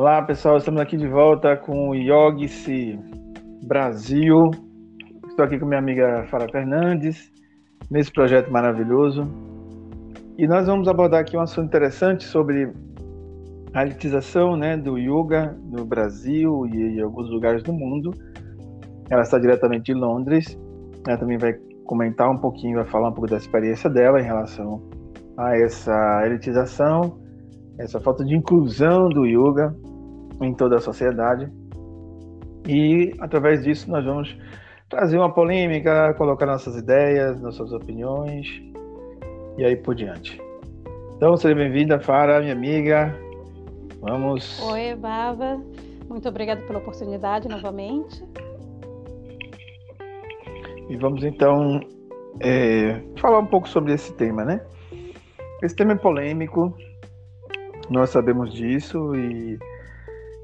Olá pessoal, estamos aqui de volta com o Yogi Brasil. Estou aqui com minha amiga Fara Fernandes, nesse projeto maravilhoso. E nós vamos abordar aqui um assunto interessante sobre a elitização né, do yoga no Brasil e em alguns lugares do mundo. Ela está diretamente de Londres. Ela também vai comentar um pouquinho, vai falar um pouco da experiência dela em relação a essa elitização essa falta de inclusão do yoga em toda a sociedade. E através disso nós vamos trazer uma polêmica, colocar nossas ideias, nossas opiniões e aí por diante. Então, seja bem-vinda, Fara, minha amiga. Vamos. Oi, Bava. Muito obrigada pela oportunidade novamente. E vamos então é, falar um pouco sobre esse tema, né? Esse tema é polêmico, nós sabemos disso e,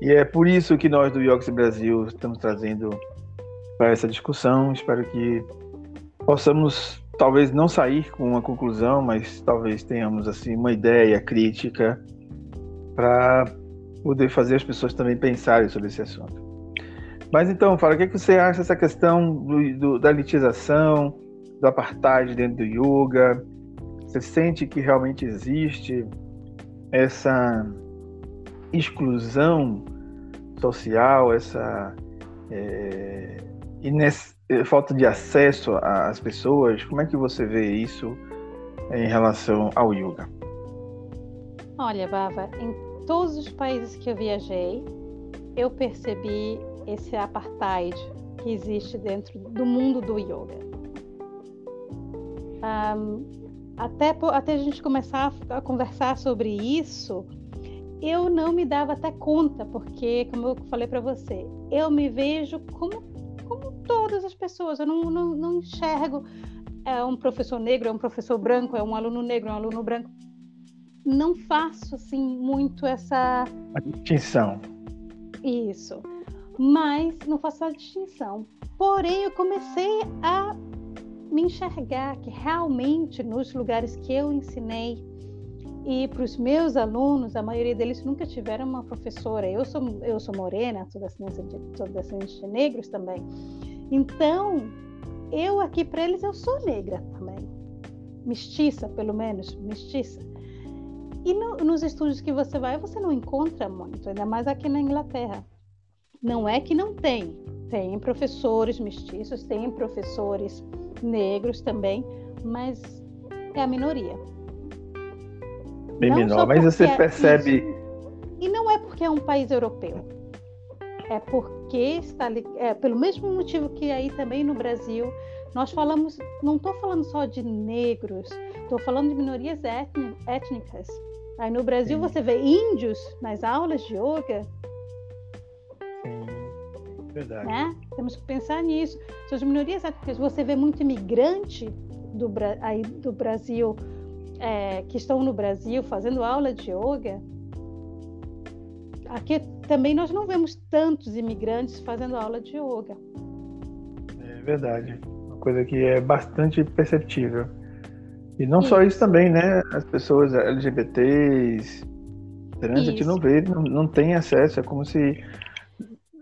e é por isso que nós do Yoga Brasil estamos trazendo para essa discussão. Espero que possamos talvez não sair com uma conclusão, mas talvez tenhamos assim uma ideia crítica para poder fazer as pessoas também pensarem sobre esse assunto. Mas então, fala, o que, é que você acha dessa questão do, do, da elitização, do apartheid dentro do yoga? Você sente que realmente existe essa exclusão social, essa é, é, falta de acesso às pessoas, como é que você vê isso em relação ao yoga? Olha, Bava, em todos os países que eu viajei, eu percebi esse apartheid que existe dentro do mundo do yoga. Um, até, até a gente começar a, conversar sobre isso, eu não me dava até conta, porque, como eu falei para você, eu me vejo como, como todas as pessoas, eu não, não, não enxergo é um professor negro, é um professor branco, é um aluno negro, é um aluno branco. Não faço assim muito essa a distinção. Isso. Mas não faço a distinção. Porém, eu comecei a me enxergar que realmente nos lugares que eu ensinei e para os meus alunos, a maioria deles nunca tiveram uma professora. Eu sou eu sou morena, sou descendente de, sou descendente de negros também. Então, eu aqui para eles eu sou negra também, mestiça pelo menos, mestiça. E no, nos estúdios que você vai, você não encontra muito, ainda mais aqui na Inglaterra. Não é que não tem, tem professores mestiços, tem professores negros também, mas é a minoria. Bem não menor, mas você é percebe. Isso. E não é porque é um país europeu. É porque está é, pelo mesmo motivo que aí também no Brasil nós falamos, não estou falando só de negros, estou falando de minorias étnicas. Aí no Brasil Sim. você vê índios nas aulas de yoga, Verdade. Né? Temos que pensar nisso. Suas minorias étnicas, você vê muito imigrante do, aí do Brasil, é, que estão no Brasil fazendo aula de yoga. Aqui também nós não vemos tantos imigrantes fazendo aula de yoga. É verdade. Uma coisa que é bastante perceptível. E não isso. só isso também, né? As pessoas LGBTs, trans, a gente não vê, não, não tem acesso. É como se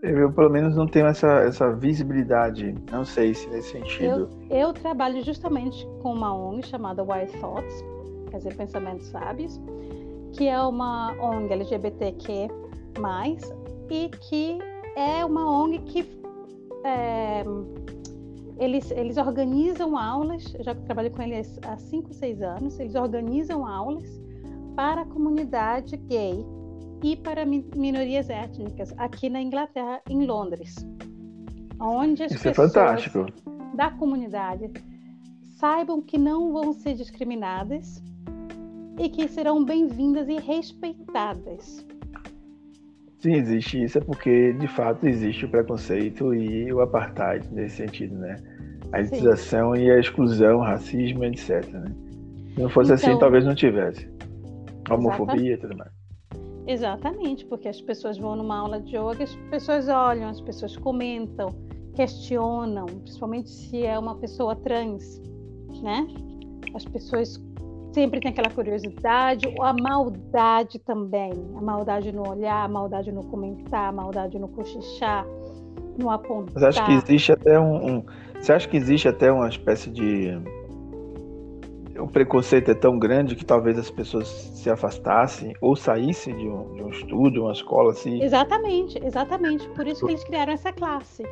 eu, pelo menos, não tenho essa, essa visibilidade. Não sei se nesse sentido. Eu, eu trabalho justamente com uma ONG chamada White Thoughts, quer dizer, Pensamentos Sábios, que é uma ONG LGBTQ, e que é uma ONG que é, eles, eles organizam aulas, eu já trabalho com eles há 5, 6 anos, eles organizam aulas para a comunidade gay e para minorias étnicas aqui na Inglaterra, em Londres, onde as Isso é pessoas é da comunidade saibam que não vão ser discriminadas e que serão bem-vindas e respeitadas. Sim, existe isso, é porque de fato existe o preconceito e o apartheid nesse sentido, né? A elitização e a exclusão, racismo, etc. Né? Se não fosse assim, então, assim, talvez não tivesse. Homofobia e tudo mais. Exatamente, porque as pessoas vão numa aula de yoga, as pessoas olham, as pessoas comentam, questionam, principalmente se é uma pessoa trans, né? As pessoas sempre tem aquela curiosidade, ou a maldade também. A maldade no olhar, a maldade no comentar, a maldade no cochichar, no apontar. Mas acho que existe até um, um. Você acha que existe até uma espécie de. O preconceito é tão grande que talvez as pessoas se afastassem ou saíssem de um, de um estudo, uma escola assim. Exatamente, exatamente. Por isso que eles criaram essa classe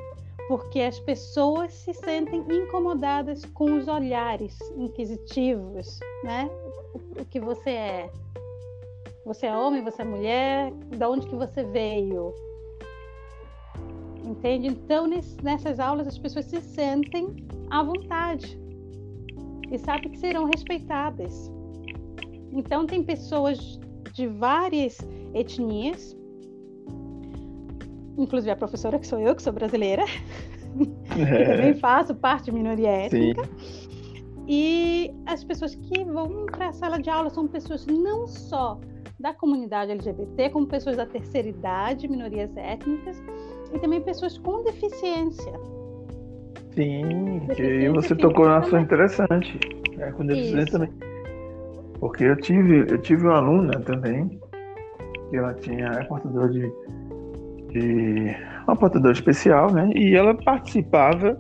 porque as pessoas se sentem incomodadas com os olhares inquisitivos, né? O, que você é? Você é homem, você é mulher? De onde que você veio? Entende? Então, nessas aulas, as pessoas se sentem à vontade e sabem que serão respeitadas. Então, tem pessoas de várias etnias inclusive a professora que sou eu, que sou brasileira, é. que também faço parte de minoria étnica. Sim. E as pessoas que vão para a sala de aula são pessoas não só da comunidade LGBT, como pessoas da terceira idade, minorias étnicas, e também pessoas com deficiência. Sim, deficiência e você tocou no assunto interessante, é, com deficiência Isso. também. Porque eu tive, eu tive uma aluna também, que ela tinha, é portadora de de uma portadora especial, né? E ela participava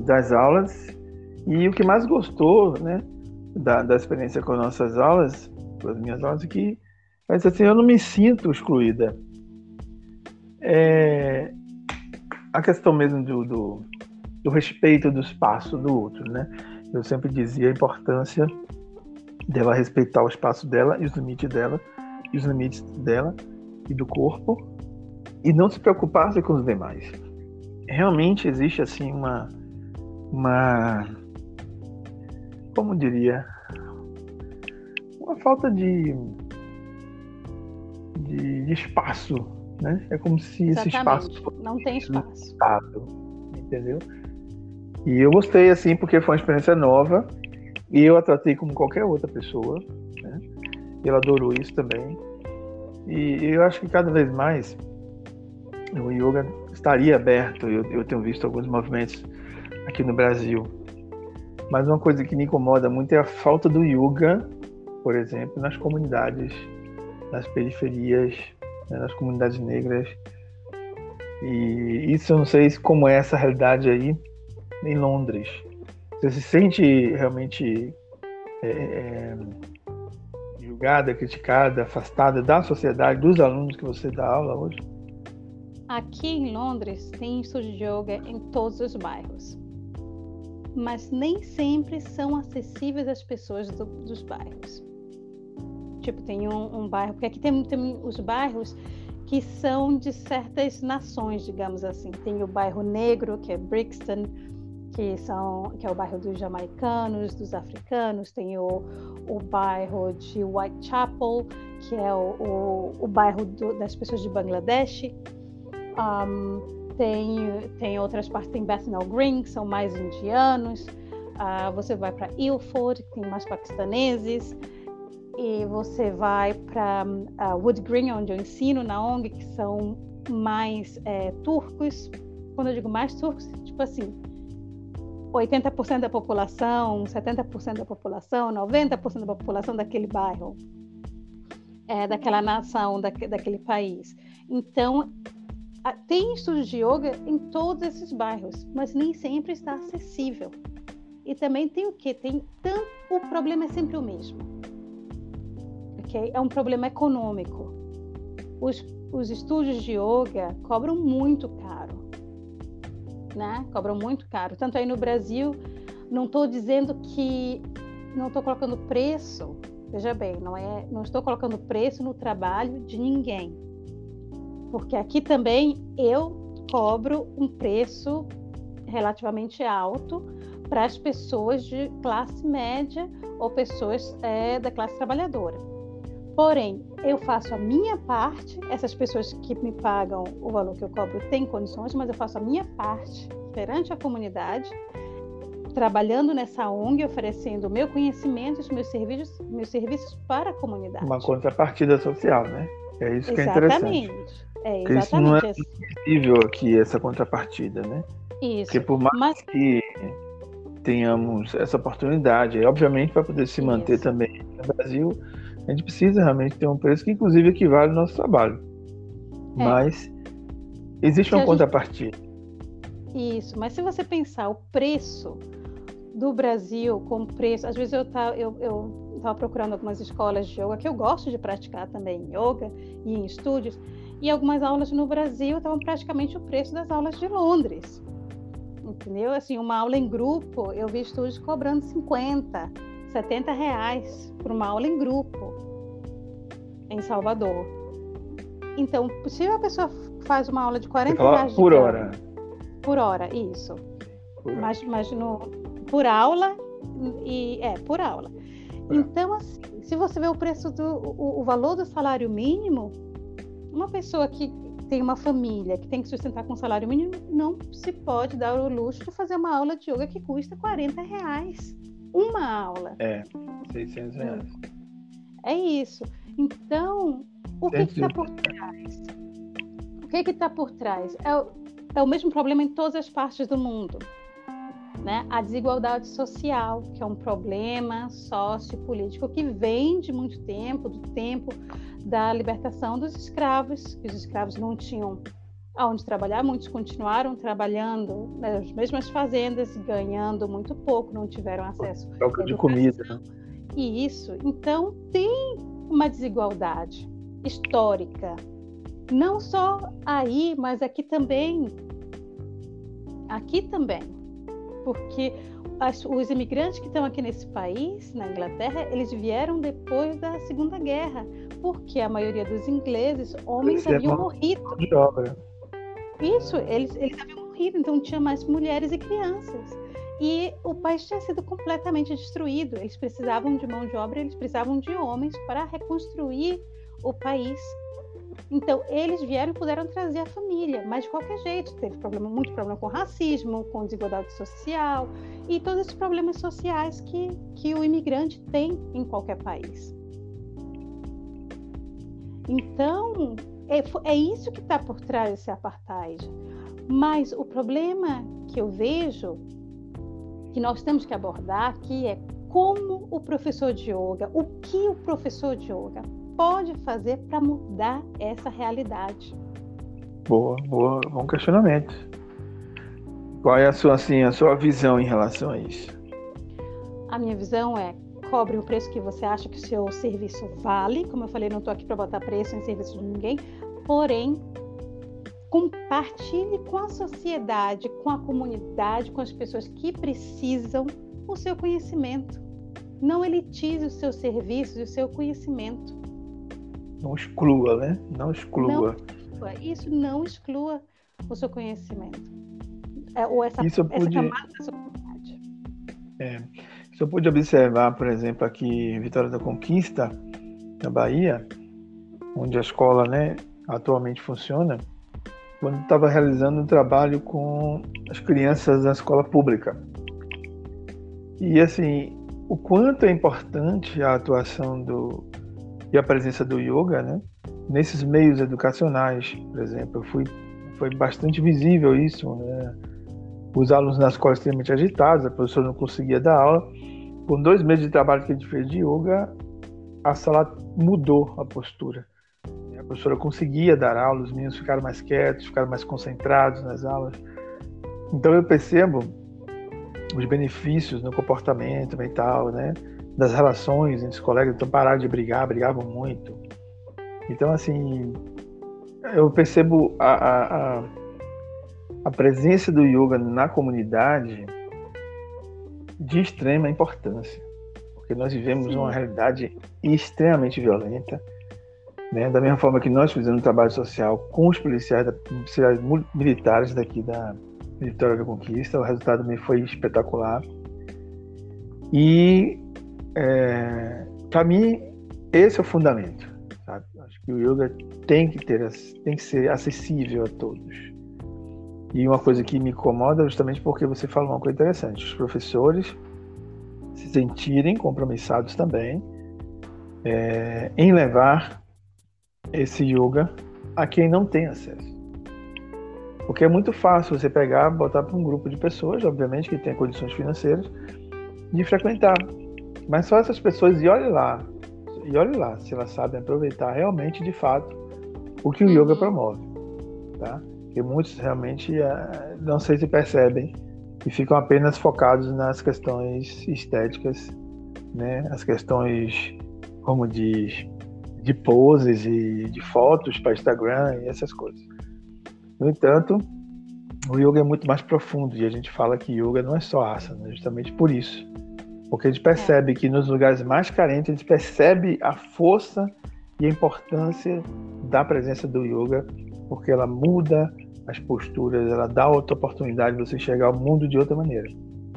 das aulas e o que mais gostou, né, da, da experiência com nossas aulas, com as minhas aulas, é que disse assim, eu não me sinto excluída. É, a questão mesmo do, do, do respeito do espaço do outro, né? Eu sempre dizia a importância dela respeitar o espaço dela e os limites dela, e os limites dela e do corpo, e não se preocupar com os demais. Realmente existe assim uma uma como diria uma falta de de, de espaço, né? É como se Exatamente. esse espaço não tem espaço, limitado, entendeu? E eu gostei assim porque foi uma experiência nova e eu a tratei como qualquer outra pessoa, né? E ela adorou isso também. E eu acho que cada vez mais o yoga estaria aberto. Eu, eu tenho visto alguns movimentos aqui no Brasil. Mas uma coisa que me incomoda muito é a falta do yoga, por exemplo, nas comunidades, nas periferias, né, nas comunidades negras. E isso eu não sei como é essa realidade aí em Londres. Você se sente realmente é, é, julgada, criticada, afastada da sociedade, dos alunos que você dá aula hoje? Aqui em Londres tem estúdio de yoga em todos os bairros, mas nem sempre são acessíveis às pessoas do, dos bairros. Tipo, tem um, um bairro, porque aqui tem, tem os bairros que são de certas nações, digamos assim. Tem o bairro negro, que é Brixton, que, são, que é o bairro dos jamaicanos, dos africanos, tem o, o bairro de Whitechapel, que é o, o, o bairro do, das pessoas de Bangladesh, um, tem, tem outras partes, tem Bethnal Green, que são mais indianos. Uh, você vai para Ilford, que tem mais paquistaneses. E você vai para uh, ah, Wood Green, onde eu ensino na ONG, que são mais é, turcos. Quando eu digo mais turcos, tipo assim, 80% da população, 70% da população, 90% da população daquele bairro, é, daquela nação, da, daquele país. Então, tem estúdios de yoga em todos esses bairros, mas nem sempre está acessível. E também tem o que? Tem tanto. O problema é sempre o mesmo. Ok? É um problema econômico. Os, os estúdios de yoga cobram muito caro. Né? Cobram muito caro. Tanto aí no Brasil, não estou dizendo que. Não estou colocando preço. Veja bem, não, é, não estou colocando preço no trabalho de ninguém porque aqui também eu cobro um preço relativamente alto para as pessoas de classe média ou pessoas é, da classe trabalhadora. Porém, eu faço a minha parte, essas pessoas que me pagam o valor que eu cobro têm condições, mas eu faço a minha parte perante a comunidade, trabalhando nessa ONG, oferecendo o meu conhecimento, os meus serviços, meus serviços para a comunidade. Uma contrapartida social, né? É isso que Exatamente. é interessante. É, Porque isso não é possível aqui, essa contrapartida, né? Isso. Porque por mais Mas... que tenhamos essa oportunidade. Obviamente, para poder se manter Isso. também no Brasil, a gente precisa realmente ter um preço que, inclusive, equivale ao nosso trabalho. É. Mas existe uma contrapartida. Gente... Isso, mas se você pensar o preço do Brasil com preço, às vezes eu estava eu, eu tava procurando algumas escolas de yoga que eu gosto de praticar também yoga e em estúdios, e algumas aulas no Brasil estavam praticamente o preço das aulas de Londres. Entendeu? Assim, uma aula em grupo, eu vi estúdios cobrando 50, 70 reais por uma aula em grupo em Salvador. Então, se a pessoa faz uma aula de 40 reais por hora. Por hora, isso. Por mas, mas no, por aula e é por aula. Então, assim, se você vê o preço do o, o valor do salário mínimo, uma pessoa que tem uma família que tem que sustentar com salário mínimo, não se pode dar o luxo de fazer uma aula de yoga que custa 40 reais. Uma aula. É, 600 reais. É isso. Então, o que está por trás? O que está por trás? É o, é o mesmo problema em todas as partes do mundo. Né? A desigualdade social, que é um problema sociopolítico que vem de muito tempo, do tempo da libertação dos escravos, que os escravos não tinham aonde trabalhar, muitos continuaram trabalhando nas mesmas fazendas, ganhando muito pouco, não tiveram acesso troca de comida. Né? E isso, então tem uma desigualdade histórica, não só aí, mas aqui também. Aqui também, porque as, os imigrantes que estão aqui nesse país, na Inglaterra, eles vieram depois da Segunda Guerra, porque a maioria dos ingleses, homens, haviam é morrido. De obra. Isso, eles, eles haviam morrido, então tinha mais mulheres e crianças. E o país tinha sido completamente destruído. Eles precisavam de mão de obra, eles precisavam de homens para reconstruir o país. Então, eles vieram e puderam trazer a família, mas de qualquer jeito, teve problema, muito problema com racismo, com desigualdade social e todos esses problemas sociais que, que o imigrante tem em qualquer país. Então, é, é isso que está por trás desse apartheid. Mas o problema que eu vejo, que nós temos que abordar aqui, é como o professor de yoga, o que o professor de yoga pode fazer para mudar essa realidade? Boa, boa, bom questionamento. Qual é a sua, assim, a sua visão em relação a isso? A minha visão é cobre o preço que você acha que o seu serviço vale. Como eu falei, não estou aqui para botar preço em serviço de ninguém, porém compartilhe com a sociedade, com a comunidade, com as pessoas que precisam o seu conhecimento. Não elitize o seu serviço e o seu conhecimento. Não exclua, né? Não exclua. Não, isso não exclua o seu conhecimento. É, ou essa, isso pude... essa camada da sua comunidade. É. Isso eu pude observar, por exemplo, aqui em Vitória da Conquista, na Bahia, onde a escola né, atualmente funciona, quando estava realizando um trabalho com as crianças da escola pública. E assim, o quanto é importante a atuação do, e a presença do yoga, né? Nesses meios educacionais, por exemplo, fui, foi bastante visível isso, né? Os alunos na escola extremamente agitados, a professora não conseguia dar aula. Com dois meses de trabalho que a gente fez de yoga, a sala mudou a postura. A professora conseguia dar aula, os meninos ficaram mais quietos, ficaram mais concentrados nas aulas. Então eu percebo os benefícios no comportamento mental, né? Das relações entre os colegas, então pararam de brigar, brigavam muito. Então, assim, eu percebo a, a, a presença do yoga na comunidade de extrema importância, porque nós vivemos Sim. uma realidade extremamente violenta, né? da mesma forma que nós fizemos um trabalho social com os policiais, policiais militares daqui da Vitória da Conquista, o resultado também foi espetacular. E é, para mim, esse é o fundamento. Sabe? Acho que o yoga tem que ter, tem que ser acessível a todos. E uma coisa que me incomoda é justamente porque você falou uma coisa interessante. Os professores se sentirem compromissados também é, em levar esse yoga a quem não tem acesso. Porque é muito fácil você pegar, botar para um grupo de pessoas, obviamente, que tem condições financeiras, de frequentar. Mas só essas pessoas, e olhe lá, e olhe lá se elas sabem aproveitar realmente, de fato, o que o yoga uhum. promove. Tá? Porque muitos realmente eh, não sei se percebem e ficam apenas focados nas questões estéticas, né? as questões, como diz, de poses e de fotos para Instagram e essas coisas. No entanto, o yoga é muito mais profundo e a gente fala que yoga não é só asana, justamente por isso. Porque a gente percebe que nos lugares mais carentes, a gente percebe a força e a importância da presença do yoga, porque ela muda as posturas, ela dá outra oportunidade de você enxergar o mundo de outra maneira.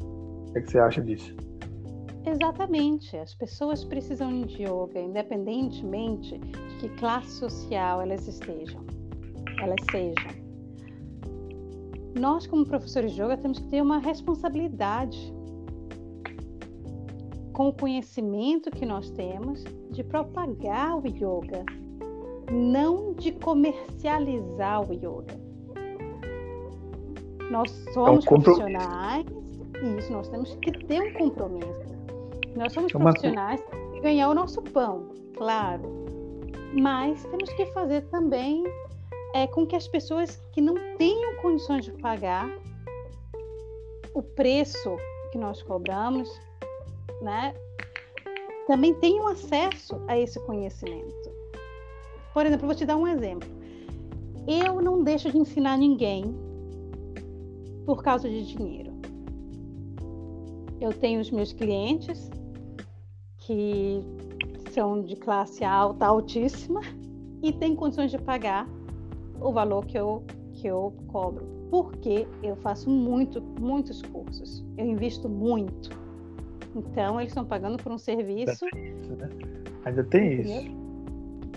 O que, é que você acha disso? Exatamente. As pessoas precisam de yoga, independentemente de que classe social elas estejam, elas sejam. Nós, como professores de yoga, temos que ter uma responsabilidade com o conhecimento que nós temos de propagar o yoga, não de comercializar o yoga. Nós somos é um profissionais e isso nós temos que ter um compromisso. Nós somos é profissionais e ganhar o nosso pão, claro. Mas temos que fazer também é, com que as pessoas que não tenham condições de pagar o preço que nós cobramos né, também tenham acesso a esse conhecimento. Por exemplo, vou te dar um exemplo. Eu não deixo de ensinar ninguém por causa de dinheiro. Eu tenho os meus clientes que são de classe alta, altíssima, e têm condições de pagar o valor que eu, que eu cobro. Porque eu faço muito, muitos cursos. Eu invisto muito. Então, eles estão pagando por um serviço. Né? Ainda tem isso.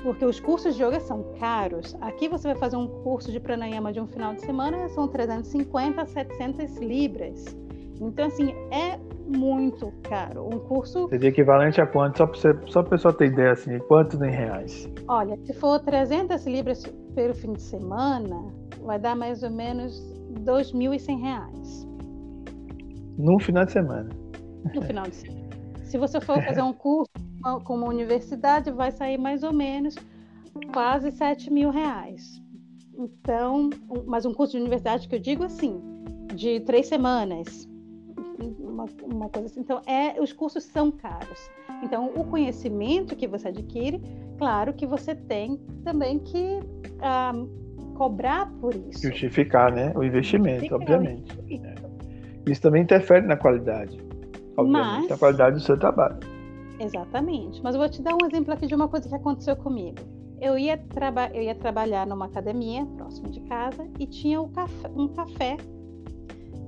Porque os cursos de yoga são caros. Aqui você vai fazer um curso de pranayama de um final de semana, são 350 a 700 libras. Então, assim, é muito caro. Um curso. Seria equivalente a quanto? Só para só a pessoa ter ideia, assim, quanto em reais? Olha, se for 300 libras pelo fim de semana, vai dar mais ou menos 2.100 reais. Num final de semana no final de semana. Se você for fazer um curso com uma universidade, vai sair mais ou menos quase 7 mil reais. Então, mas um curso de universidade que eu digo assim, de três semanas, uma, uma, coisa assim. Então, é, os cursos são caros. Então, o conhecimento que você adquire, claro que você tem também que ah, cobrar por isso. Justificar, né? O investimento, Justificar obviamente. O Isso também interfere na qualidade obviamente, Mas... a qualidade do seu trabalho. Exatamente. Mas eu vou te dar um exemplo aqui de uma coisa que aconteceu comigo. Eu ia, traba eu ia trabalhar numa academia próximo de casa e tinha um café, um café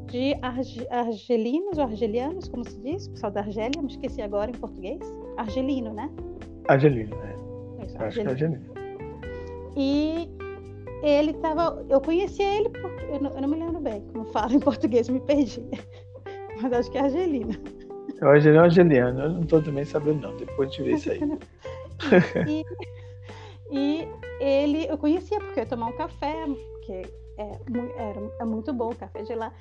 de arge argelinos ou argelianos, como se diz? Pessoal da Argélia, me esqueci agora em português. Argelino, né? Argelino, é. Isso, Acho que é argelino. E ele estava. Eu conhecia ele porque. Eu não, eu não, me lembro bem como fala em português, me perdi mas acho que é Argelina. É o Argelino Argeliano, eu não estou também sabendo não, depois de ver isso aí. e, e ele, eu conhecia porque eu ia tomar um café, porque é, era, é muito bom o café de lá.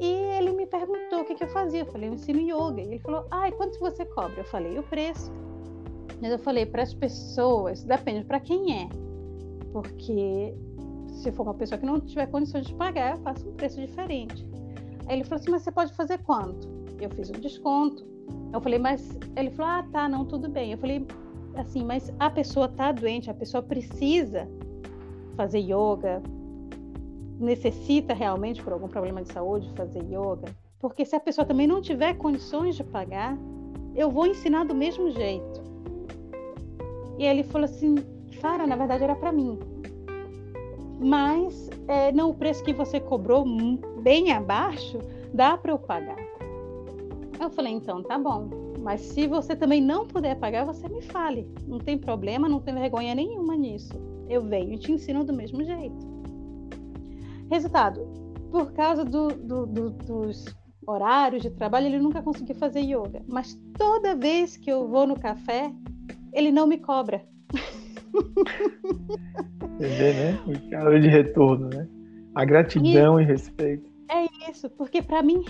E ele me perguntou o que, que eu fazia. Eu falei, eu ensino yoga. E ele falou, ah, e quanto você cobra? Eu falei, o preço. Mas eu falei, para as pessoas, depende para quem é. Porque se for uma pessoa que não tiver condições de pagar, eu faço um preço diferente. Aí ele falou assim, mas você pode fazer quanto? Eu fiz um desconto. Eu falei, mas ele falou, ah, tá, não, tudo bem. Eu falei, assim, mas a pessoa tá doente, a pessoa precisa fazer yoga, necessita realmente por algum problema de saúde fazer yoga, porque se a pessoa também não tiver condições de pagar, eu vou ensinar do mesmo jeito. E ele falou assim, Fara, na verdade era para mim mas é, não o preço que você cobrou bem abaixo dá para eu pagar. Eu falei então tá bom, mas se você também não puder pagar você me fale, não tem problema, não tem vergonha nenhuma nisso. Eu venho e te ensino do mesmo jeito. Resultado, por causa do, do, do, dos horários de trabalho ele nunca conseguiu fazer yoga, mas toda vez que eu vou no café ele não me cobra. Você vê, né? O cara de retorno, né? A gratidão e, e respeito. Isso, porque para mim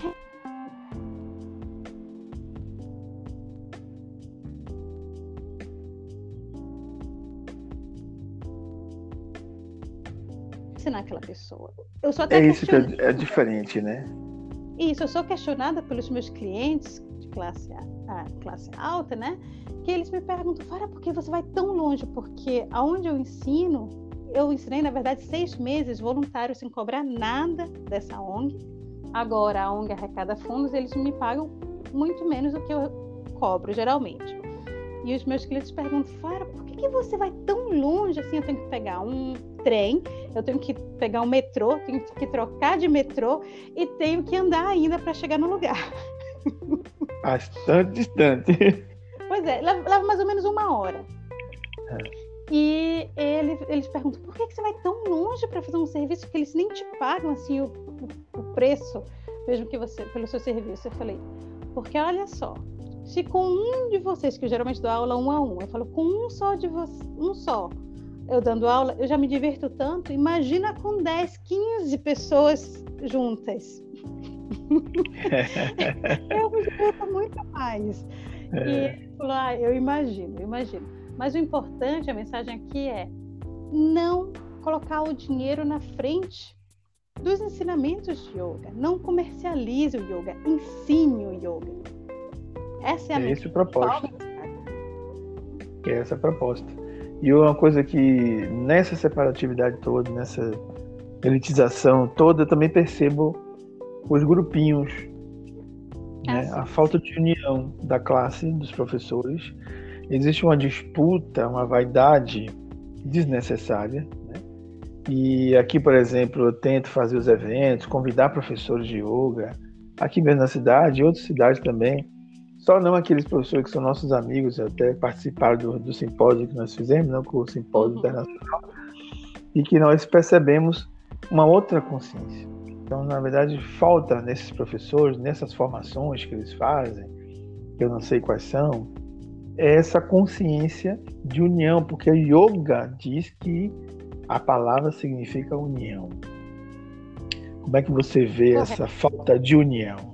ensinar aquela pessoa. Eu sou até é isso que é, é, diferente, né? Isso, eu sou questionada pelos meus clientes de classe, a, classe alta, né? Que eles me perguntam, Fara, por que você vai tão longe? Porque aonde eu ensino, eu ensinei, na verdade, seis meses voluntário sem cobrar nada dessa ONG. Agora, a ONG arrecada fundos, eles me pagam muito menos do que eu cobro, geralmente. E os meus clientes perguntam, Fara, por que, que você vai tão longe assim? Eu tenho que pegar um trem, eu tenho que pegar um metrô, tenho que trocar de metrô e tenho que andar ainda para chegar no lugar. Bastante distante. Pois é, leva, mais ou menos uma hora. É. E ele, eles perguntam, por que, que você vai tão longe para fazer um serviço que eles nem te pagam assim o, o, o preço, mesmo que você, pelo seu serviço? Eu falei, porque olha só, se com um de vocês, que eu geralmente dou aula um a um, eu falo com um só de vocês, um só, eu dando aula, eu já me diverto tanto. Imagina com 10, 15 pessoas juntas. eu me divirto muito mais. É. E falou, ah, eu imagino, eu imagino. Mas o importante, a mensagem aqui é não colocar o dinheiro na frente dos ensinamentos de yoga. Não comercialize o yoga, ensine o yoga. Essa é a é esse o propósito. É essa a proposta. E uma coisa que nessa separatividade toda, nessa elitização toda, eu também percebo os grupinhos, né? a falta de união da classe, dos professores. Existe uma disputa, uma vaidade desnecessária. E aqui, por exemplo, eu tento fazer os eventos, convidar professores de yoga, aqui mesmo na cidade, e outras cidades também, só não aqueles professores que são nossos amigos, até participaram do, do simpósio que nós fizemos, não com o simpósio uhum. internacional, e que nós percebemos uma outra consciência. Então, na verdade, falta nesses professores, nessas formações que eles fazem, que eu não sei quais são, é essa consciência de união, porque o yoga diz que a palavra significa união. Como é que você vê Correto. essa falta de união?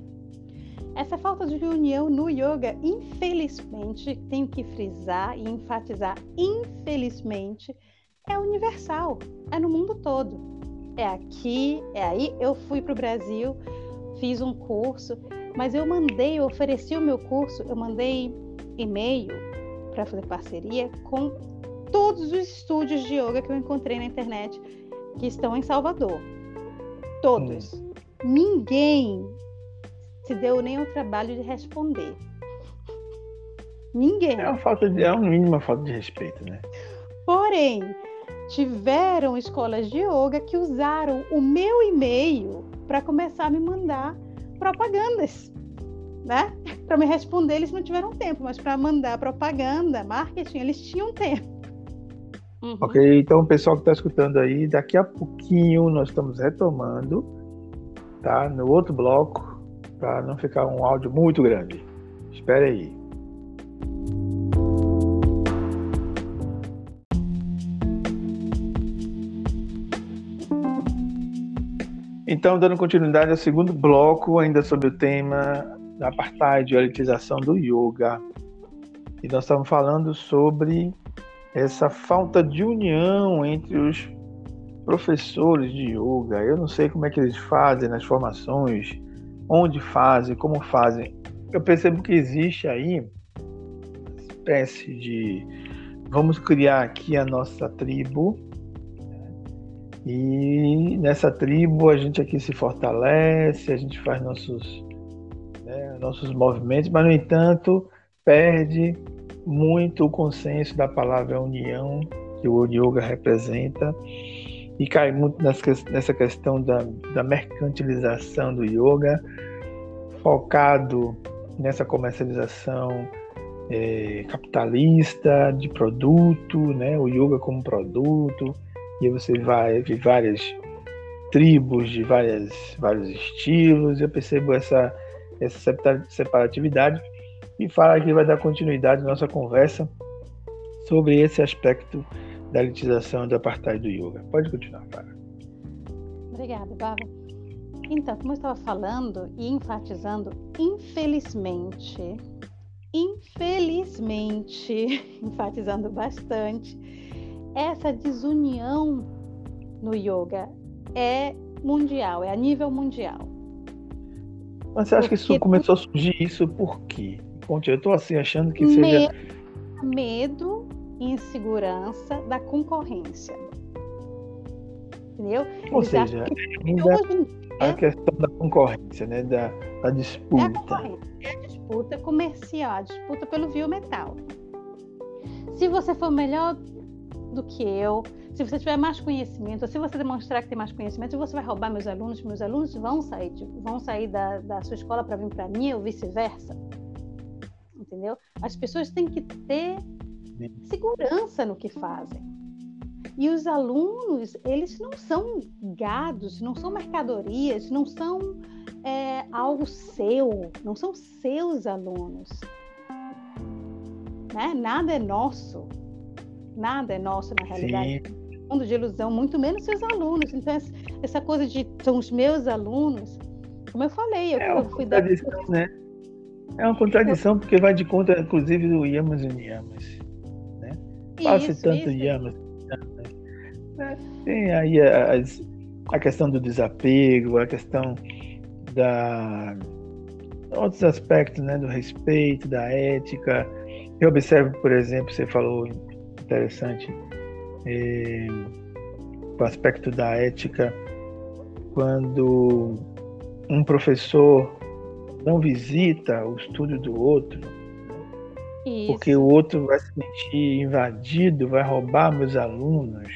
Essa falta de união no yoga, infelizmente, tenho que frisar e enfatizar, infelizmente, é universal, é no mundo todo. É aqui, é aí. Eu fui para o Brasil, fiz um curso, mas eu mandei, eu ofereci o meu curso, eu mandei e-mail para fazer parceria com todos os estúdios de yoga que eu encontrei na internet que estão em Salvador. Todos. Hum. Ninguém se deu nem o trabalho de responder. Ninguém. É uma falta de, é uma mínima falta de respeito, né? Porém, tiveram escolas de yoga que usaram o meu e-mail para começar a me mandar propagandas, né? Para me responder, eles não tiveram tempo, mas para mandar propaganda, marketing, eles tinham tempo. Uhum. Ok, então o pessoal que está escutando aí, daqui a pouquinho nós estamos retomando, tá? No outro bloco, para não ficar um áudio muito grande. Espere aí. Então, dando continuidade ao segundo bloco, ainda sobre o tema da apartheid, a elitização do yoga. E nós estamos falando sobre essa falta de união entre os professores de yoga. Eu não sei como é que eles fazem nas formações onde fazem, como fazem. Eu percebo que existe aí uma espécie de vamos criar aqui a nossa tribo né? e nessa tribo a gente aqui se fortalece, a gente faz nossos né, nossos movimentos, mas no entanto perde muito o consenso da palavra união que o yoga representa. E cai muito nessa questão da, da mercantilização do yoga, focado nessa comercialização é, capitalista de produto, né? o yoga como produto, e você vai ver várias tribos de várias, vários estilos, eu percebo essa, essa separatividade e fala que vai dar continuidade à nossa conversa sobre esse aspecto da elitização do apartheid do yoga. Pode continuar, Clara. Obrigada, Bárbara. Então, como eu estava falando e enfatizando, infelizmente, infelizmente, enfatizando bastante, essa desunião no yoga é mundial, é a nível mundial. Mas você acha Porque que isso começou a surgir isso por quê? Ponte, eu estou assim achando que seja medo e insegurança da concorrência. Entendeu? Ou Eles seja, ainda a questão da concorrência, né? Da, da disputa. É a é a disputa comercial, a disputa pelo metal. Se você for melhor do que eu, se você tiver mais conhecimento, se você demonstrar que tem mais conhecimento, você vai roubar meus alunos, meus alunos vão sair, vão sair da, da sua escola para vir para mim ou vice-versa. Entendeu? As pessoas têm que ter segurança no que fazem. E os alunos, eles não são gados, não são mercadorias, não são é, algo seu, não são seus alunos. Né? Nada é nosso. Nada é nosso na realidade. Sim. Mundo de ilusão, muito menos seus alunos. Então, essa coisa de são os meus alunos, como eu falei, eu, é eu fui dar. Né? É uma contradição, porque vai de conta, inclusive, do Yamas e Yamas. Né? Passe tanto isso. Yamas. Né? Tem aí as, a questão do desapego, a questão da outros aspectos, né, do respeito, da ética. Eu observo, por exemplo, você falou interessante, é, o aspecto da ética, quando um professor não visita o estúdio do outro, Isso. porque o outro vai se sentir invadido, vai roubar meus alunos.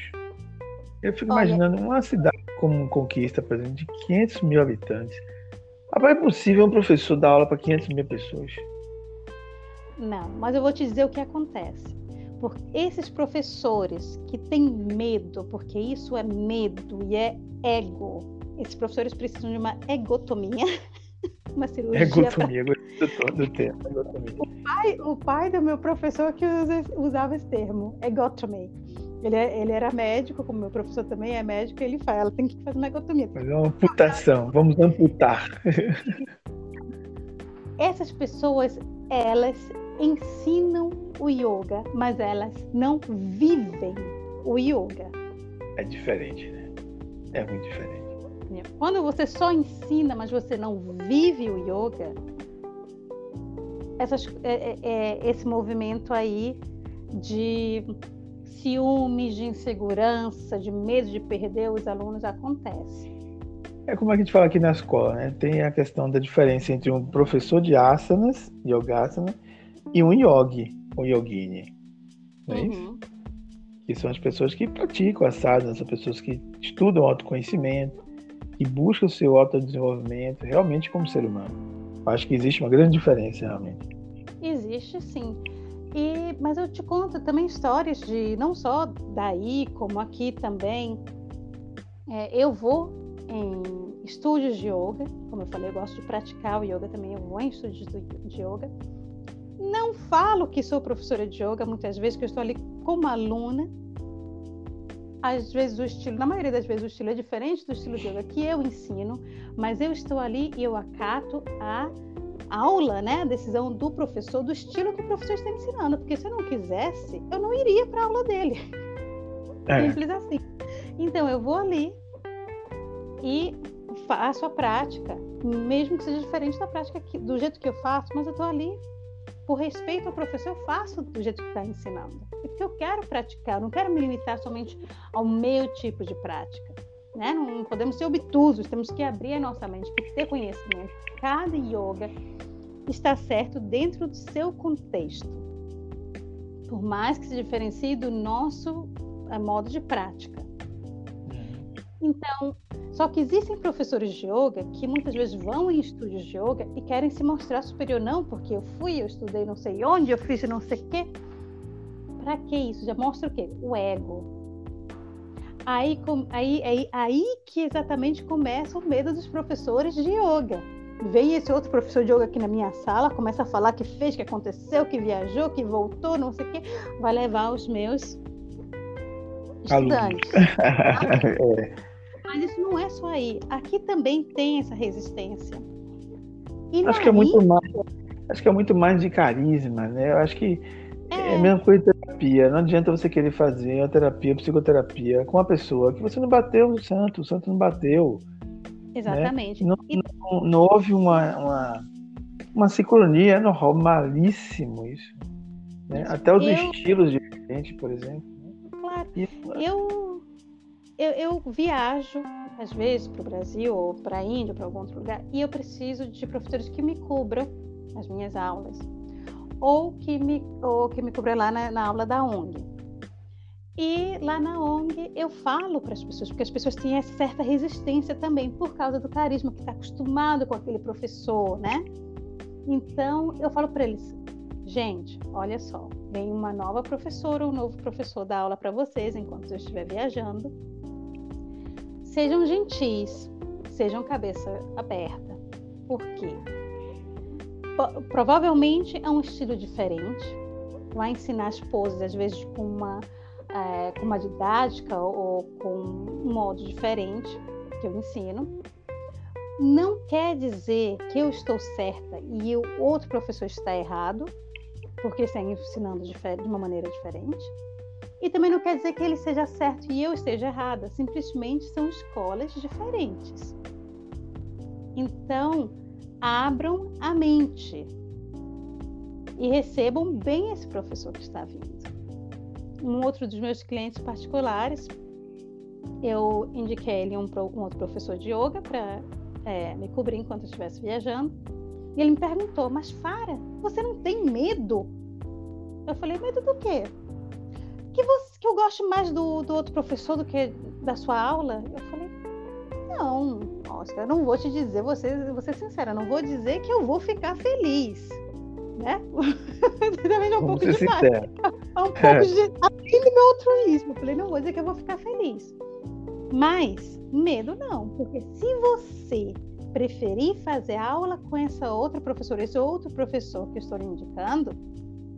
Eu fico Olha... imaginando uma cidade como Conquista, por exemplo, de 500 mil habitantes. Rapaz, é possível um professor dar aula para 500 mil pessoas? Não, mas eu vou te dizer o que acontece. Por esses professores que têm medo, porque isso é medo e é ego, esses professores precisam de uma egotomia. uma cirurgia. Egotomia, pra... do termo. Egotomia. O pai, o pai do meu professor que usava esse termo, egotomia. Ele, é, ele era médico, como meu professor também é médico, ele fala, ela tem que fazer uma egotomia. Fazer uma amputação, vamos amputar. Essas pessoas, elas ensinam o yoga, mas elas não vivem o yoga. É diferente, né? É muito diferente. Quando você só ensina, mas você não vive o yoga, essas, é, é, é esse movimento aí de ciúmes, de insegurança, de medo de perder os alunos acontece. É como a gente fala aqui na escola, né? Tem a questão da diferença entre um professor de asanas, yogasana, e um yogi, um yogini. Não é uhum. isso? Que são as pessoas que praticam asanas, são pessoas que estudam autoconhecimento, que buscam o seu autodesenvolvimento realmente como ser humano. Acho que existe uma grande diferença realmente. Existe sim. E, mas eu te conto também histórias de não só daí, como aqui também. É, eu vou em estúdios de yoga, como eu falei, eu gosto de praticar o yoga também, eu vou em estúdios de yoga. Não falo que sou professora de yoga, muitas vezes, que eu estou ali como aluna. Às vezes o estilo, na maioria das vezes o estilo é diferente do estilo de yoga que eu ensino, mas eu estou ali e eu acato a aula, né, a decisão do professor, do estilo que o professor está ensinando. Porque se eu não quisesse, eu não iria para a aula dele. É. Simples assim. Então eu vou ali e faço a prática, mesmo que seja diferente da prática que, do jeito que eu faço, mas eu estou ali por respeito ao professor, eu faço do jeito que está ensinando. Porque eu quero praticar, eu não quero me limitar somente ao meu tipo de prática. Né? Não podemos ser obtusos, temos que abrir a nossa mente, ter conhecimento. Cada yoga está certo dentro do seu contexto. Por mais que se diferencie do nosso eh, modo de prática. Então, só que existem professores de yoga que muitas vezes vão em estúdios de yoga e querem se mostrar superior, não, porque eu fui, eu estudei não sei onde, eu fiz não sei o quê. Para que isso? Já mostra o quê? O ego, Aí, aí, aí, aí que exatamente começa o medo dos professores de yoga. Vem esse outro professor de yoga aqui na minha sala, começa a falar que fez, que aconteceu, que viajou, que voltou, não sei o quê, vai levar os meus estudantes. é. Mas isso não é só aí. Aqui também tem essa resistência. E acho que é muito mais. Acho que é muito mais de carisma, né? Eu acho que é, a mesma coisa de terapia. Não adianta você querer fazer a terapia, psicoterapia com uma pessoa que você não bateu o santo, o santo não bateu. Né? Exatamente. Né? Não, e... não, não, houve uma, uma, uma sincronia, é normalíssimo isso. Né? Até os eu... estilos diferentes, por exemplo. Né? Claro. Eu, eu, eu viajo, às vezes, para o Brasil, ou para a Índia, para algum outro lugar, e eu preciso de professores que me cubram as minhas aulas. Ou que me, ou que me cubram lá na, na aula da ONG. E lá na ONG eu falo para as pessoas, porque as pessoas têm essa certa resistência também, por causa do carisma, que está acostumado com aquele professor, né? Então eu falo para eles: gente, olha só, vem uma nova professora, um novo professor dar aula para vocês enquanto eu estiver viajando. Sejam gentis, sejam cabeça aberta. Por quê? Provavelmente é um estilo diferente, vai ensinar as poses, às vezes com uma é, com uma didática ou com um modo diferente que eu ensino, não quer dizer que eu estou certa e o outro professor está errado, porque está ensinando de uma maneira diferente. E também não quer dizer que ele seja certo e eu esteja errada, simplesmente são escolas diferentes. Então, abram a mente e recebam bem esse professor que está vindo um outro dos meus clientes particulares, eu indiquei ele um, um outro professor de yoga para é, me cobrir enquanto eu estivesse viajando. E ele me perguntou: Mas Fara, você não tem medo? Eu falei: Medo do quê? Que, você, que eu gosto mais do, do outro professor do que da sua aula? Eu falei: Não, Oscar, eu não vou te dizer, você, vou ser sincera, não vou dizer que eu vou ficar feliz né? Também é um pouco de sincero. É um pouco é. de aquele meu altruísmo. Eu falei, não vou dizer que eu vou ficar feliz. Mas medo não, porque se você preferir fazer aula com essa outra professora, esse outro professor que eu estou lhe indicando,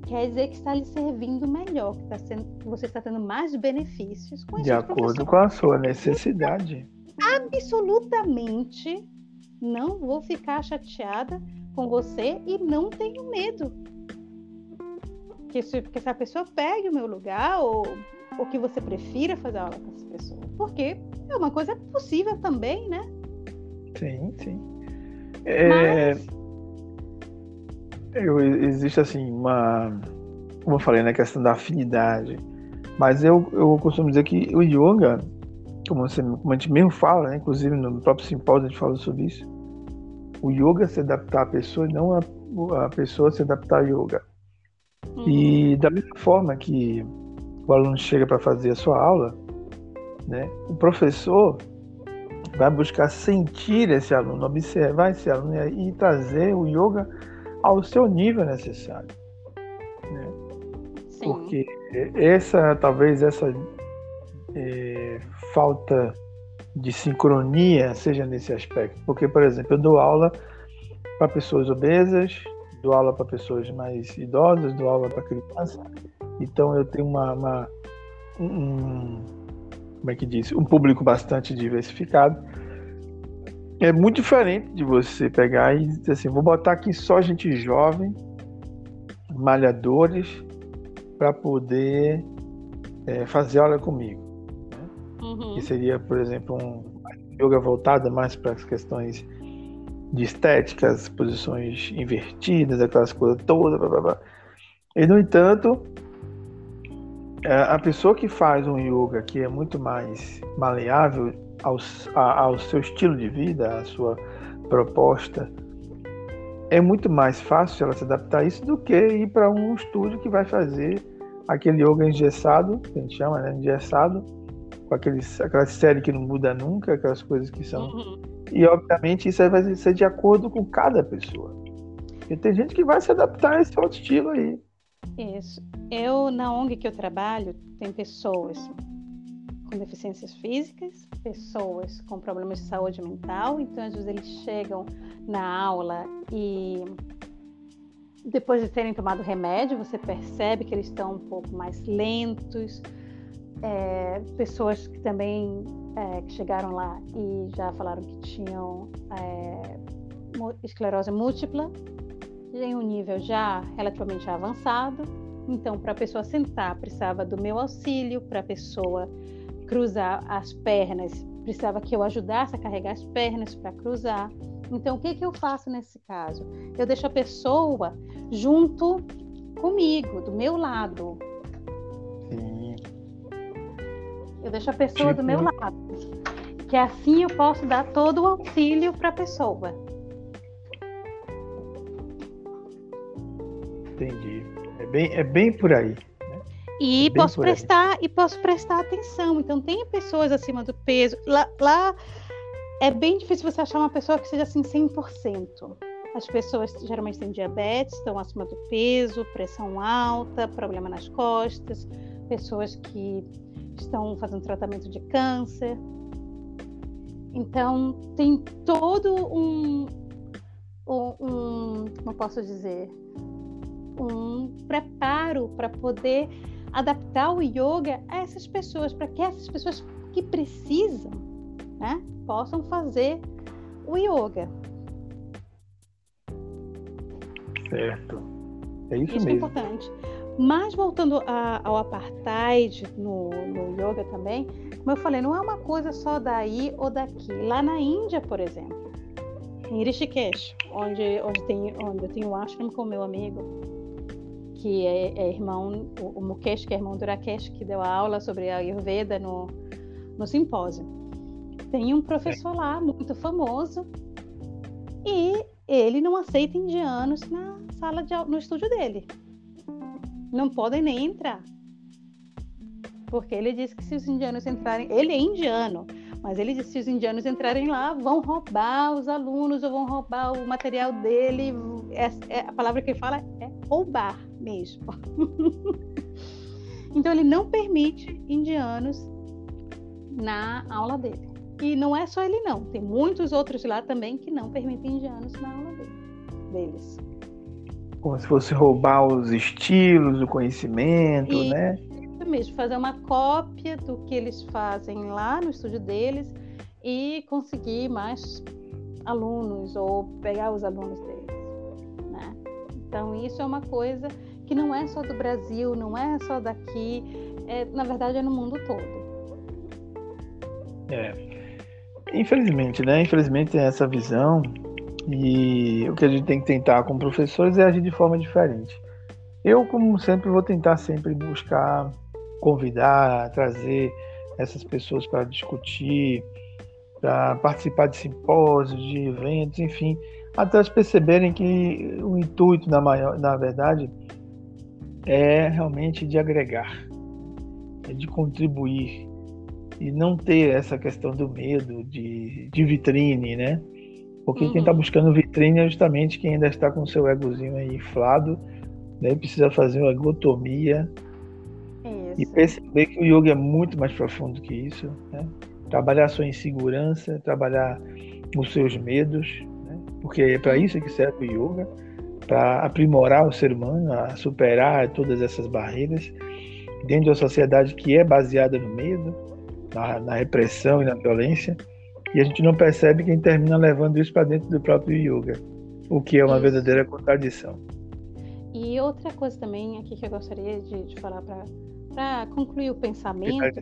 quer dizer que está lhe servindo melhor, que, está sendo, que você está tendo mais benefícios com De acordo com a sua necessidade. Absolutamente não vou ficar chateada com você e não tenho medo. Que se, que essa pessoa pegue o meu lugar ou, ou que você prefira fazer aula com essa pessoa. Porque é uma coisa possível também, né? Sim, sim. É, Mas... eu, existe assim uma. Como eu falei, na né, questão da afinidade. Mas eu, eu costumo dizer que o yoga, como, você, como a gente mesmo fala, né, inclusive no próprio simpósio a gente fala sobre isso, o yoga se adaptar à pessoa e não a, a pessoa se adaptar ao yoga. Uhum. E da mesma forma que o aluno chega para fazer a sua aula, né, o professor vai buscar sentir esse aluno, observar esse aluno e trazer o yoga ao seu nível necessário. Né? Porque essa, talvez essa é, falta de sincronia seja nesse aspecto. Porque, por exemplo, eu dou aula para pessoas obesas, dou aula para pessoas mais idosas, dou aula para crianças. Então eu tenho uma, uma um, como é que diz, um público bastante diversificado. É muito diferente de você pegar e dizer assim, vou botar aqui só gente jovem, malhadores, para poder é, fazer aula comigo. Uhum. Que seria, por exemplo, um yoga voltada mais para as questões de estéticas, posições invertidas, aquelas coisas todas. Blá, blá, blá. E, no entanto, é, a pessoa que faz um yoga que é muito mais maleável ao, ao seu estilo de vida, à sua proposta, é muito mais fácil ela se adaptar a isso do que ir para um estúdio que vai fazer aquele yoga engessado, que a gente chama, né? Engessado, com aqueles, aquela série que não muda nunca, aquelas coisas que são. Uhum. E obviamente isso vai ser de acordo com cada pessoa. Porque tem gente que vai se adaptar a esse outro estilo aí. Isso. Eu, na ONG que eu trabalho, tem pessoas com deficiências físicas, pessoas com problemas de saúde mental, então às vezes eles chegam na aula e depois de terem tomado remédio, você percebe que eles estão um pouco mais lentos, é, pessoas que também é, que chegaram lá e já falaram que tinham é, esclerose múltipla em um nível já relativamente avançado. Então, para a pessoa sentar, precisava do meu auxílio, para a pessoa cruzar as pernas, precisava que eu ajudasse a carregar as pernas para cruzar. Então, o que, que eu faço nesse caso? Eu deixo a pessoa junto comigo, do meu lado. Sim. Eu deixo a pessoa tipo... do meu tipo lado. Que assim eu posso dar todo o auxílio para a pessoa. Entendi. É bem, é bem por aí. Né? E é posso prestar aí. e posso prestar atenção. Então tem pessoas acima do peso. Lá, lá é bem difícil você achar uma pessoa que seja assim 100%. As pessoas geralmente têm diabetes, estão acima do peso, pressão alta, problema nas costas, pessoas que estão fazendo tratamento de câncer. Então, tem todo um, um, como posso dizer, um preparo para poder adaptar o yoga a essas pessoas, para que essas pessoas que precisam, né, possam fazer o yoga. Certo. É isso, isso mesmo. É importante. Mas voltando a, ao apartheid no, no yoga também, como eu falei, não é uma coisa só daí ou daqui. Lá na Índia, por exemplo, em Rishikesh, onde, onde, tem, onde eu tenho um ashram com meu amigo, que é, é irmão, o, o, Mukesh, que é irmão do Rakesh, que deu a aula sobre a Ayurveda no, no simpósio. Tem um professor lá, muito famoso, e ele não aceita indianos na sala de no estúdio dele. Não podem nem entrar. Porque ele disse que se os indianos entrarem, ele é indiano, mas ele disse que se os indianos entrarem lá, vão roubar os alunos ou vão roubar o material dele. É, é, a palavra que ele fala é roubar mesmo. então ele não permite indianos na aula dele. E não é só ele não, tem muitos outros lá também que não permitem indianos na aula dele, deles. Como se fosse roubar os estilos, o conhecimento, e, né? Isso mesmo, fazer uma cópia do que eles fazem lá no estúdio deles e conseguir mais alunos ou pegar os alunos deles. Né? Então isso é uma coisa que não é só do Brasil, não é só daqui, é, na verdade é no mundo todo. É. Infelizmente, né? Infelizmente tem essa visão e o que a gente tem que tentar com professores é agir de forma diferente. Eu, como sempre, vou tentar sempre buscar convidar, trazer essas pessoas para discutir, para participar de simpósios, de eventos, enfim, até elas perceberem que o intuito, na, maior, na verdade, é realmente de agregar, é de contribuir, e não ter essa questão do medo de, de vitrine, né? Porque uhum. quem está buscando vitrine é justamente quem ainda está com o seu egozinho aí inflado, né? precisa fazer uma egotomia isso. e perceber que o yoga é muito mais profundo que isso, né? Trabalhar a sua insegurança, trabalhar os seus medos, né? porque é para isso que serve o yoga, para aprimorar o ser humano, a superar todas essas barreiras dentro de uma sociedade que é baseada no medo, na, na repressão e na violência, e a gente não percebe quem termina levando isso para dentro do próprio yoga, o que é uma isso. verdadeira contradição. E outra coisa também aqui que eu gostaria de, de falar para concluir o pensamento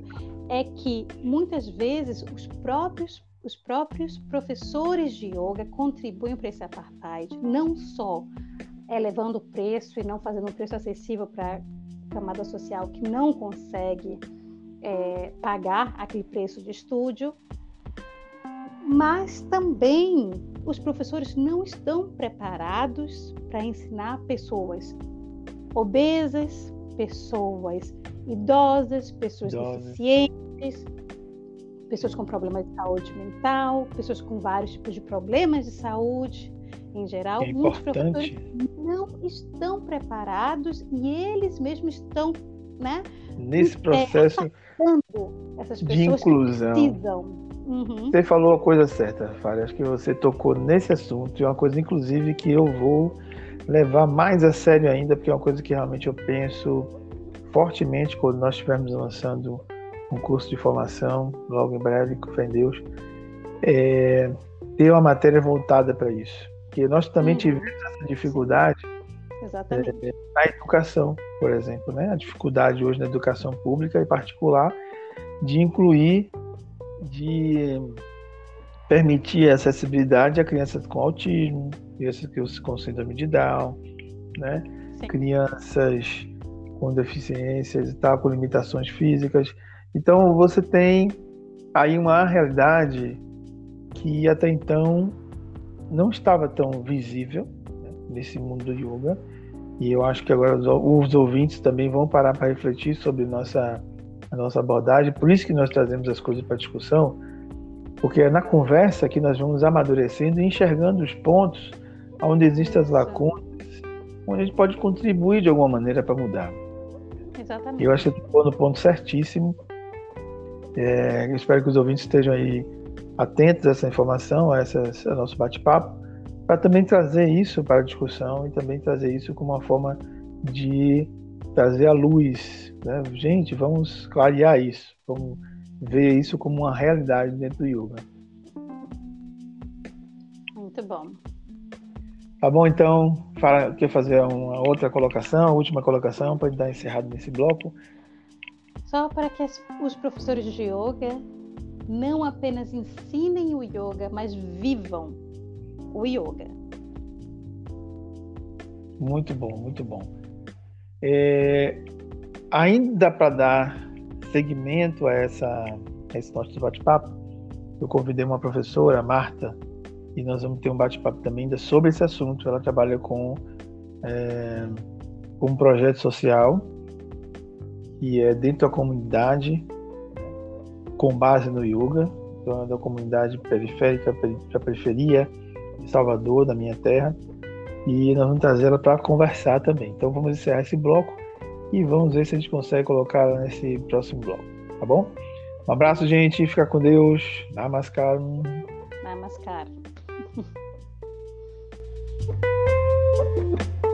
é que muitas vezes os próprios os próprios professores de yoga contribuem para esse apartheid, não só elevando o preço e não fazendo um preço acessível para a camada social que não consegue é, pagar aquele preço de estúdio, mas também os professores não estão preparados para ensinar pessoas obesas, pessoas idosas, pessoas deficientes, pessoas com problemas de saúde mental, pessoas com vários tipos de problemas de saúde em geral. É muitos professores não estão preparados e eles mesmos estão né, nesse processo de inclusão. Uhum. Você falou a coisa certa, Fábio. Acho que você tocou nesse assunto e é uma coisa, inclusive, que eu vou levar mais a sério ainda, porque é uma coisa que realmente eu penso fortemente quando nós estivermos lançando um curso de formação, logo em breve, com fé em Deus, é, ter uma matéria voltada para isso. Porque nós também tivemos essa dificuldade é, na educação, por exemplo, né? A dificuldade hoje na educação pública, em particular, de incluir, de permitir acessibilidade a crianças com autismo, crianças com síndrome de Down, né? crianças com deficiências e tal, com limitações físicas. Então você tem aí uma realidade que até então não estava tão visível né, nesse mundo do yoga. E eu acho que agora os ouvintes também vão parar para refletir sobre nossa, a nossa abordagem. Por isso que nós trazemos as coisas para discussão, porque é na conversa que nós vamos amadurecendo e enxergando os pontos onde existem as lacunas, onde a gente pode contribuir de alguma maneira para mudar. Exatamente. Eu acho que estou no ponto certíssimo. É, eu espero que os ouvintes estejam aí atentos a essa informação, a, essa, a nosso bate-papo, para também trazer isso para a discussão e também trazer isso como uma forma de trazer à luz. Né? Gente, vamos clarear isso, vamos ver isso como uma realidade dentro do yoga. Muito bom. Tá bom, então, quer fazer uma outra colocação, a última colocação, para dar encerrado nesse bloco? Só para que os professores de yoga não apenas ensinem o yoga, mas vivam o yoga. Muito bom, muito bom. É, ainda para dar seguimento a, essa, a esse nosso bate-papo, eu convidei uma professora, Marta, e nós vamos ter um bate-papo também ainda sobre esse assunto. Ela trabalha com, é, um projeto social que é dentro da comunidade, com base no yoga, então é da comunidade periférica, da periferia de Salvador, da minha terra, e nós vamos trazer ela para conversar também. Então vamos encerrar esse bloco e vamos ver se a gente consegue colocar ela nesse próximo bloco, tá bom? Um abraço, gente, fica com Deus. Namaskaram. Namaskaram.